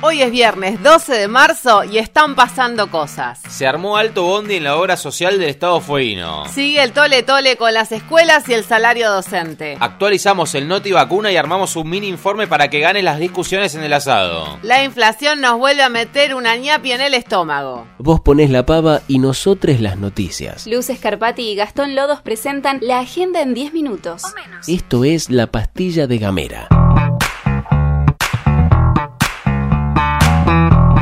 Hoy es viernes 12 de marzo y están pasando cosas. Se armó alto bondi en la obra social del Estado Fueguino. Sigue el tole tole con las escuelas y el salario docente. Actualizamos el noti vacuna y armamos un mini informe para que ganen las discusiones en el asado. La inflación nos vuelve a meter una ñapi en el estómago. Vos ponés la pava y nosotros las noticias. Luz Escarpati y Gastón Lodos presentan la agenda en 10 minutos. Esto es la pastilla de Gamera.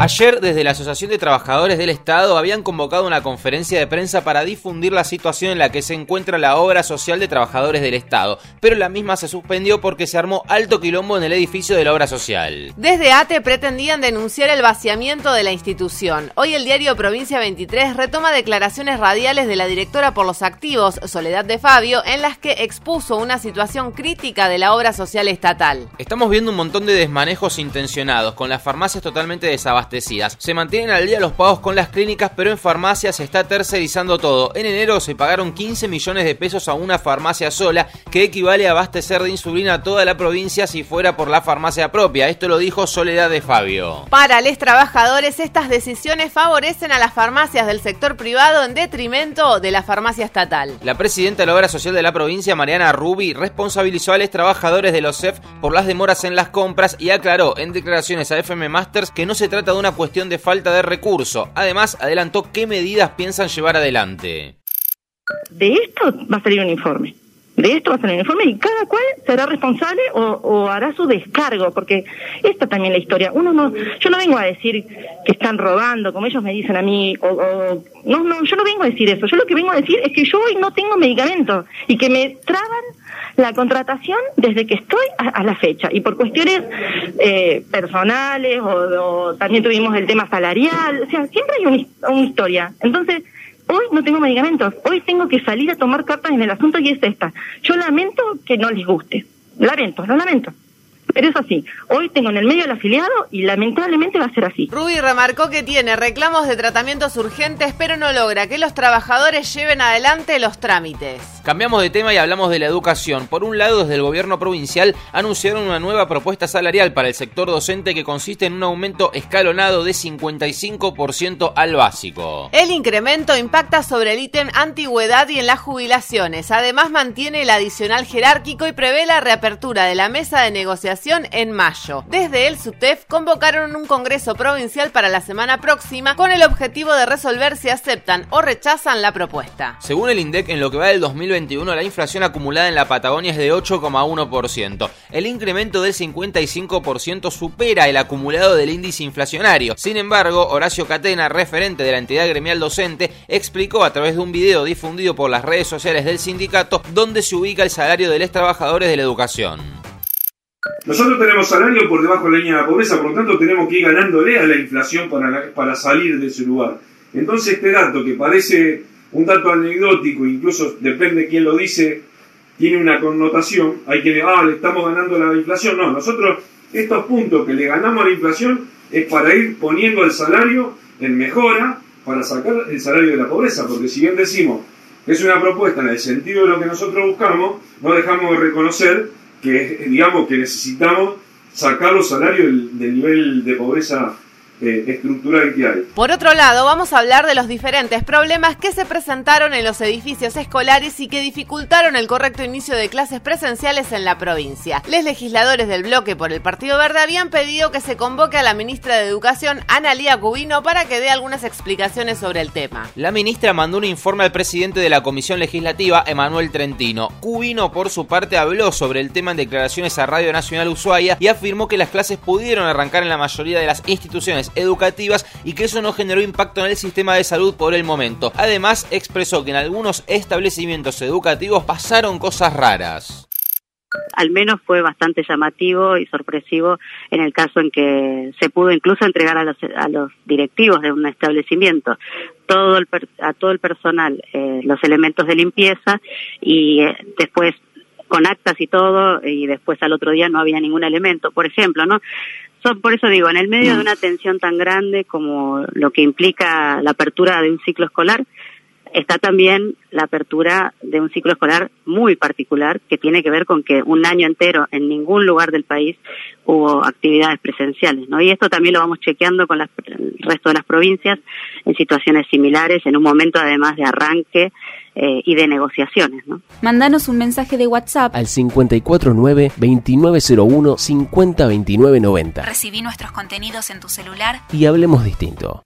Ayer, desde la Asociación de Trabajadores del Estado, habían convocado una conferencia de prensa para difundir la situación en la que se encuentra la obra social de trabajadores del Estado, pero la misma se suspendió porque se armó alto quilombo en el edificio de la obra social. Desde ATE pretendían denunciar el vaciamiento de la institución. Hoy el diario Provincia 23 retoma declaraciones radiales de la directora por los activos, Soledad de Fabio, en las que expuso una situación crítica de la obra social estatal. Estamos viendo un montón de desmanejos intencionados, con las farmacias totalmente desabastecidas se mantienen al día los pagos con las clínicas, pero en farmacias se está tercerizando todo. En enero se pagaron 15 millones de pesos a una farmacia sola, que equivale a abastecer de insulina a toda la provincia si fuera por la farmacia propia. Esto lo dijo Soledad de Fabio. Para los trabajadores, estas decisiones favorecen a las farmacias del sector privado en detrimento de la farmacia estatal. La presidenta de la obra social de la provincia, Mariana Rubi, responsabilizó a los trabajadores de los CEF por las demoras en las compras y aclaró en declaraciones a FM Masters que no se trata de una cuestión de falta de recurso. Además, adelantó qué medidas piensan llevar adelante. De esto va a salir un informe. De esto va a salir un informe y cada cual será responsable o, hará su descargo, porque esta también es la historia. Uno no, yo no vengo a decir que están robando, como ellos me dicen a mí, o, no, no, yo no vengo a decir eso. Yo lo que vengo a decir es que yo hoy no tengo medicamentos y que me traban la contratación desde que estoy a, la fecha y por cuestiones eh, personales o, también tuvimos el tema salarial, o sea, siempre hay una, historia. Entonces, hoy no tengo medicamentos, hoy tengo que salir a tomar cartas en el asunto y es esta. Yo lamento que no les guste, lamento, lo lamento. Pero es así. Hoy tengo en el medio el afiliado y lamentablemente va a ser así. Ruby remarcó que tiene reclamos de tratamientos urgentes, pero no logra que los trabajadores lleven adelante los trámites. Cambiamos de tema y hablamos de la educación. Por un lado, desde el gobierno provincial anunciaron una nueva propuesta salarial para el sector docente que consiste en un aumento escalonado de 55% al básico. El incremento impacta sobre el ítem antigüedad y en las jubilaciones. Además, mantiene el adicional jerárquico y prevé la reapertura de la mesa de negociación en mayo. Desde el SUTEF convocaron un congreso provincial para la semana próxima con el objetivo de resolver si aceptan o rechazan la propuesta. Según el INDEC, en lo que va del 2021, la inflación acumulada en la Patagonia es de 8,1%. El incremento del 55% supera el acumulado del índice inflacionario. Sin embargo, Horacio Catena, referente de la entidad gremial docente, explicó a través de un video difundido por las redes sociales del sindicato dónde se ubica el salario de los trabajadores de la educación. Nosotros tenemos salario por debajo de la línea de la pobreza, por lo tanto tenemos que ir ganándole a la inflación para, para salir de ese lugar. Entonces este dato que parece un dato anecdótico, incluso depende de quién lo dice, tiene una connotación, hay que ah, le estamos ganando la inflación. No, nosotros estos puntos que le ganamos a la inflación es para ir poniendo el salario en mejora para sacar el salario de la pobreza, porque si bien decimos es una propuesta en el sentido de lo que nosotros buscamos, no dejamos de reconocer que digamos que necesitamos sacar los salarios del nivel de pobreza eh, estructural que hay. Por otro lado, vamos a hablar de los diferentes problemas que se presentaron en los edificios escolares y que dificultaron el correcto inicio de clases presenciales en la provincia. Los legisladores del bloque por el Partido Verde habían pedido que se convoque a la ministra de Educación, Analía Cubino, para que dé algunas explicaciones sobre el tema. La ministra mandó un informe al presidente de la Comisión Legislativa, Emanuel Trentino. Cubino, por su parte, habló sobre el tema en declaraciones a Radio Nacional Ushuaia y afirmó que las clases pudieron arrancar en la mayoría de las instituciones educativas y que eso no generó impacto en el sistema de salud por el momento. Además, expresó que en algunos establecimientos educativos pasaron cosas raras al menos fue bastante llamativo y sorpresivo en el caso en que se pudo incluso entregar a los, directivos de un establecimiento todo el, a todo el personal eh, los elementos de limpieza y eh, después con actas y todo y después al otro día no había ningún elemento por ejemplo no por eso digo, en el medio de una tensión tan grande como lo que implica la apertura de un ciclo escolar, está también la apertura de un ciclo escolar muy particular que tiene que ver con que un año entero en ningún lugar del país hubo actividades presenciales, ¿no? Y esto también lo vamos chequeando con el resto de las provincias en situaciones similares, en un momento además de arranque eh, y de negociaciones, ¿no? Mandanos un mensaje de WhatsApp al 549-2901-502990. Recibí nuestros contenidos en tu celular y hablemos distinto.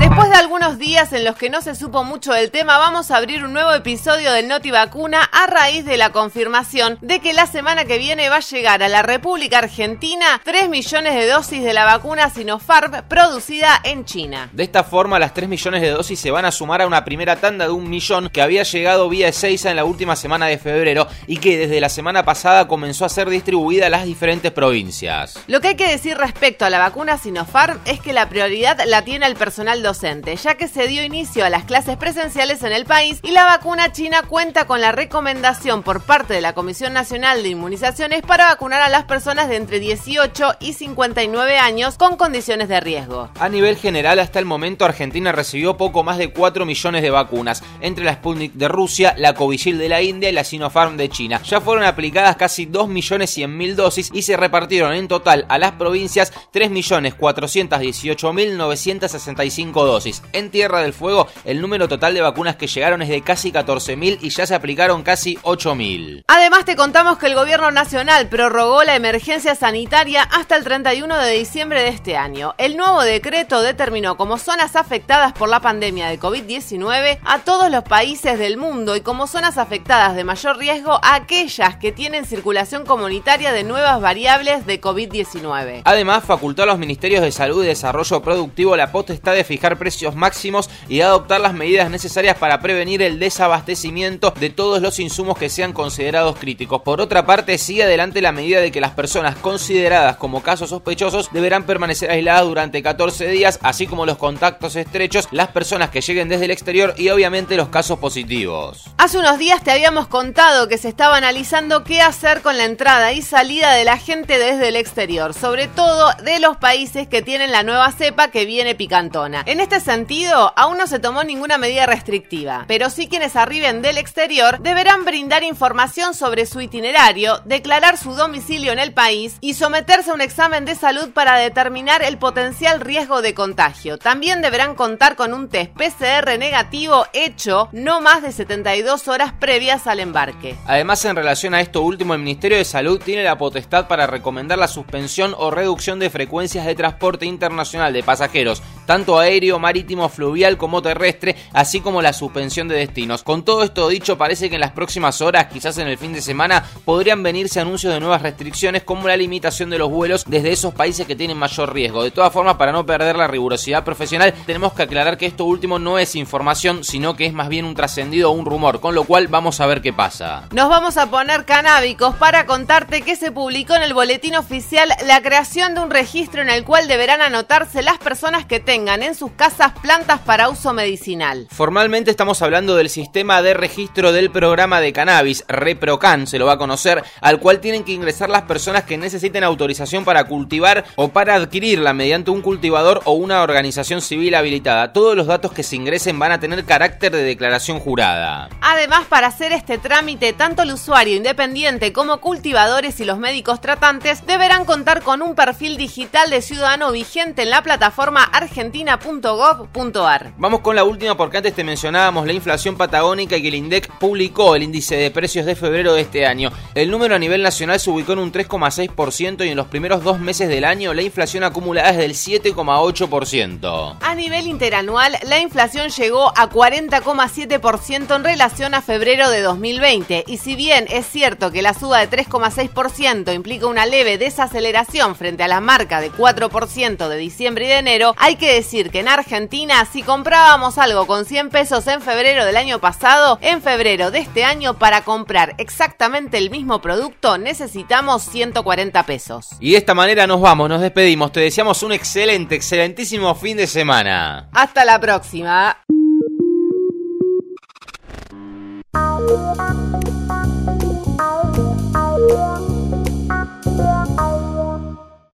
Después de algunos días en los que no se supo mucho del tema, vamos a abrir un nuevo episodio del Noti Vacuna a raíz de la confirmación de que la semana que viene va a llegar a la República Argentina 3 millones de dosis de la vacuna Sinopharm producida en China. De esta forma, las 3 millones de dosis se van a sumar a una primera tanda de un millón que había llegado vía Ezeiza en la última semana de febrero y que desde la semana pasada comenzó a ser distribuida a las diferentes provincias. Lo que hay que decir respecto a la vacuna Sinopharm es que la prioridad la tiene el personal docente, ya que se dio inicio a las clases presenciales en el país y la vacuna china cuenta con la recomendación por parte de la Comisión Nacional de Inmunizaciones para vacunar a las personas de entre 18 y 59 años con condiciones de riesgo. A nivel general, hasta el momento Argentina recibió poco más de 4 millones de vacunas, entre la Sputnik de Rusia, la Covishield de la India y la Sinopharm de China. Ya fueron aplicadas casi 2 millones 100 mil dosis y se repartieron en total a las provincias 3 millones 418 mil 965 dosis. En Tierra del Fuego, el número total de vacunas que llegaron es de casi 14.000 y ya se aplicaron casi 8.000. Además, te contamos que el Gobierno Nacional prorrogó la emergencia sanitaria hasta el 31 de diciembre de este año. El nuevo decreto determinó como zonas afectadas por la pandemia de COVID-19 a todos los países del mundo y como zonas afectadas de mayor riesgo a aquellas que tienen circulación comunitaria de nuevas variables de COVID-19. Además, facultó a los Ministerios de Salud y Desarrollo Productivo la potestad de fijar precios máximos y adoptar las medidas necesarias para prevenir el desabastecimiento de todos los insumos que sean considerados críticos. Por otra parte, sigue adelante la medida de que las personas consideradas como casos sospechosos deberán permanecer aisladas durante 14 días, así como los contactos estrechos, las personas que lleguen desde el exterior y obviamente los casos positivos. Hace unos días te habíamos contado que se estaba analizando qué hacer con la entrada y salida de la gente desde el exterior, sobre todo de los países que tienen la nueva cepa que viene picantona. En este sentido, aún no se tomó ninguna medida restrictiva, pero sí quienes arriben del exterior deberán brindar información sobre su itinerario, declarar su domicilio en el país y someterse a un examen de salud para determinar el potencial riesgo de contagio. También deberán contar con un test PCR negativo hecho no más de 72 horas previas al embarque. Además, en relación a esto último, el Ministerio de Salud tiene la potestad para recomendar la suspensión o reducción de frecuencias de transporte internacional de pasajeros, tanto aéreo, marítimo, fluvial como terrestre, así como la suspensión de destinos. Con todo esto dicho, parece que en las próximas horas, quizás en el fin de semana, podrían venirse anuncios de nuevas restricciones como la limitación de los vuelos desde esos países que tienen mayor riesgo. De todas formas, para no perder la rigurosidad profesional, tenemos que aclarar que esto último no es información, sino que es más bien un trascendido o un rumor, con lo cual vamos a ver qué pasa. Nos vamos a poner canábicos para contarte que se publicó en el boletín oficial la creación de un registro en el cual deberán anotarse las personas que tengan en sus casas plantas para uso medicinal. Formalmente estamos hablando del sistema de registro del programa de cannabis, ReproCan, se lo va a conocer, al cual tienen que ingresar las personas que necesiten autorización para cultivar o para adquirirla mediante un cultivador o una organización civil habilitada. Todos los datos que se ingresen van a tener carácter de declaración jurada. Además, para hacer este trámite, tanto el usuario independiente como cultivadores y los médicos tratantes deberán contar con un perfil digital de ciudadano vigente en la plataforma argentina.gov.ar. Vamos con la última porque antes te mencionábamos la inflación patagónica y que el INDEC publicó el índice de precios de febrero de este año. El número a nivel nacional se ubicó en un 3,6% y en los primeros dos meses del año la inflación acumulada es del 7,8%. A nivel interanual, la inflación llegó a 40,7% en relación a febrero de 2020 y si bien es cierto que la suba de 3,6% implica una leve desaceleración frente a la marca de 4% de diciembre y de enero, hay que decir que en Argentina si comprábamos algo con 100 pesos en febrero del año pasado, en febrero de este año para comprar exactamente el mismo producto necesitamos 140 pesos. Y de esta manera nos vamos, nos despedimos, te deseamos un excelente, excelentísimo fin de semana. Hasta la próxima.